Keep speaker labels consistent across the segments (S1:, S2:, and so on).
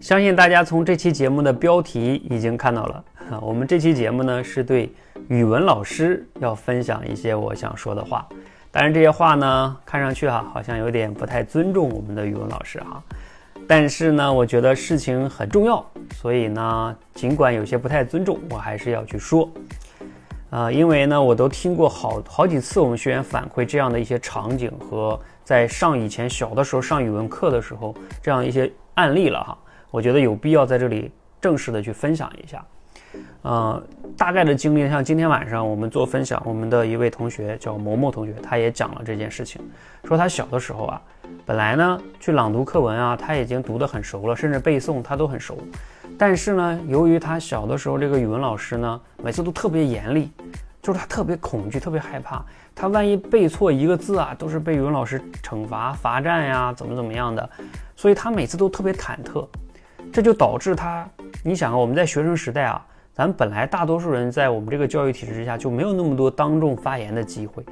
S1: 相信大家从这期节目的标题已经看到了，我们这期节目呢是对语文老师要分享一些我想说的话。当然这些话呢，看上去哈好像有点不太尊重我们的语文老师哈，但是呢，我觉得事情很重要，所以呢，尽管有些不太尊重，我还是要去说。啊，因为呢，我都听过好好几次我们学员反馈这样的一些场景和在上以前小的时候上语文课的时候这样一些案例了哈。我觉得有必要在这里正式的去分享一下，呃，大概的经历，像今天晚上我们做分享，我们的一位同学叫某某同学，他也讲了这件事情，说他小的时候啊，本来呢去朗读课文啊，他已经读得很熟了，甚至背诵他都很熟，但是呢，由于他小的时候这个语文老师呢，每次都特别严厉，就是他特别恐惧，特别害怕，他万一背错一个字啊，都是被语文老师惩罚罚站呀，怎么怎么样的，所以他每次都特别忐忑。这就导致他，你想啊，我们在学生时代啊，咱本来大多数人在我们这个教育体制之下就没有那么多当众发言的机会，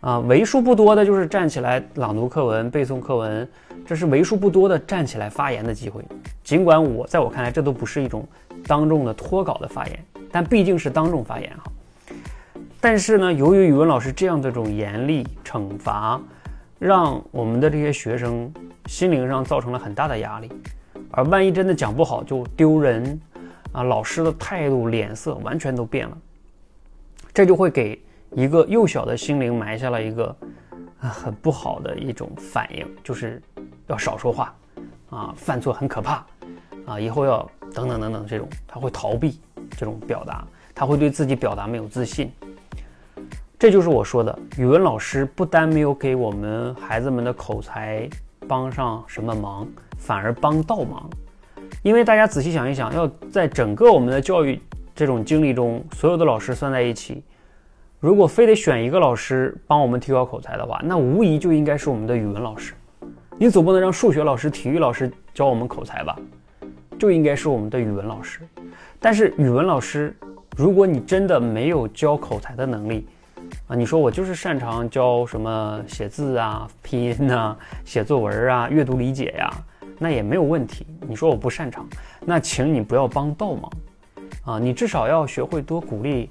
S1: 啊，为数不多的就是站起来朗读课文、背诵课文，这是为数不多的站起来发言的机会。尽管我在我看来，这都不是一种当众的脱稿的发言，但毕竟是当众发言哈。但是呢，由于语文老师这样的这种严厉惩罚，让我们的这些学生心灵上造成了很大的压力。而万一真的讲不好就丢人，啊，老师的态度脸色完全都变了，这就会给一个幼小的心灵埋下了一个啊很不好的一种反应，就是要少说话，啊，犯错很可怕，啊，以后要等等等等这种，他会逃避这种表达，他会对自己表达没有自信，这就是我说的，语文老师不单没有给我们孩子们的口才帮上什么忙。反而帮倒忙，因为大家仔细想一想，要在整个我们的教育这种经历中，所有的老师算在一起，如果非得选一个老师帮我们提高口才的话，那无疑就应该是我们的语文老师。你总不能让数学老师、体育老师教我们口才吧？就应该是我们的语文老师。但是语文老师，如果你真的没有教口才的能力啊，你说我就是擅长教什么写字啊、拼音啊、写作文啊、阅读理解呀。那也没有问题。你说我不擅长，那请你不要帮倒忙，啊，你至少要学会多鼓励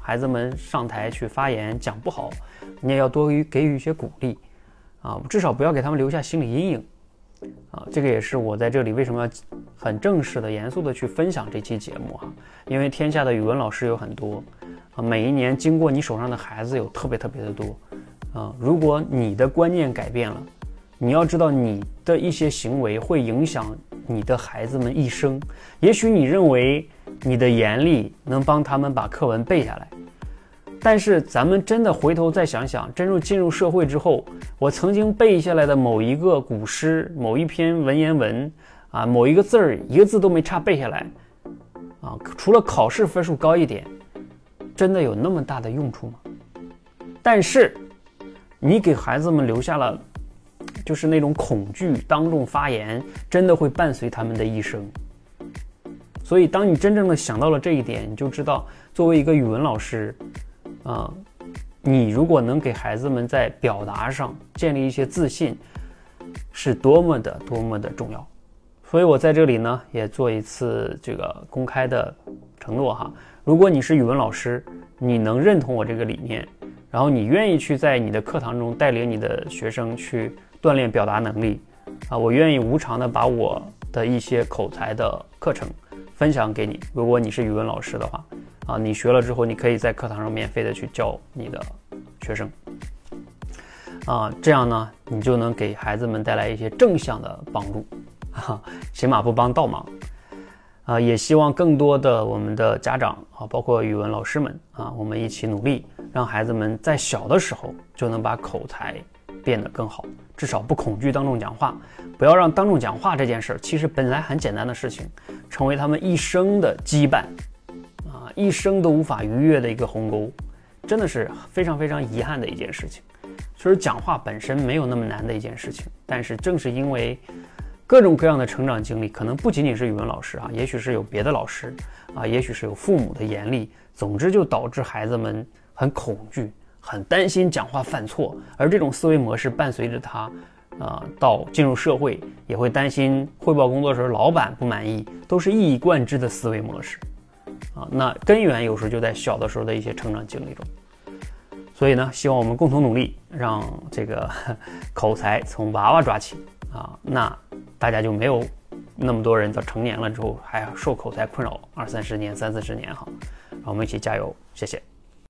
S1: 孩子们上台去发言。讲不好，你也要多予给予一些鼓励，啊，至少不要给他们留下心理阴影，啊，这个也是我在这里为什么要很正式的、严肃的去分享这期节目哈。因为天下的语文老师有很多，啊，每一年经过你手上的孩子有特别特别的多，啊，如果你的观念改变了。你要知道，你的一些行为会影响你的孩子们一生。也许你认为你的严厉能帮他们把课文背下来，但是咱们真的回头再想想，真正进入社会之后，我曾经背下来的某一个古诗、某一篇文言文啊，某一个字儿，一个字都没差背下来啊，除了考试分数高一点，真的有那么大的用处吗？但是，你给孩子们留下了。就是那种恐惧，当众发言真的会伴随他们的一生。所以，当你真正的想到了这一点，你就知道，作为一个语文老师，啊，你如果能给孩子们在表达上建立一些自信，是多么的多么的重要。所以我在这里呢，也做一次这个公开的承诺哈。如果你是语文老师，你能认同我这个理念，然后你愿意去在你的课堂中带领你的学生去。锻炼表达能力，啊，我愿意无偿的把我的一些口才的课程分享给你。如果你是语文老师的话，啊，你学了之后，你可以在课堂上免费的去教你的学生，啊，这样呢，你就能给孩子们带来一些正向的帮助，哈，起码不帮倒忙，啊，也希望更多的我们的家长啊，包括语文老师们啊，我们一起努力，让孩子们在小的时候就能把口才。变得更好，至少不恐惧当众讲话，不要让当众讲话这件事儿，其实本来很简单的事情，成为他们一生的羁绊，啊，一生都无法逾越的一个鸿沟，真的是非常非常遗憾的一件事情。其实讲话本身没有那么难的一件事情，但是正是因为各种各样的成长经历，可能不仅仅是语文老师啊，也许是有别的老师啊，也许是有父母的严厉，总之就导致孩子们很恐惧。很担心讲话犯错，而这种思维模式伴随着他，啊，到进入社会也会担心汇报工作时候老板不满意，都是一以贯之的思维模式。啊，那根源有时候就在小的时候的一些成长经历中。所以呢，希望我们共同努力，让这个 口才从娃娃抓起啊，那大家就没有那么多人到成年了之后还受口才困扰二三十年、三四十年哈。让我们一起加油，谢谢。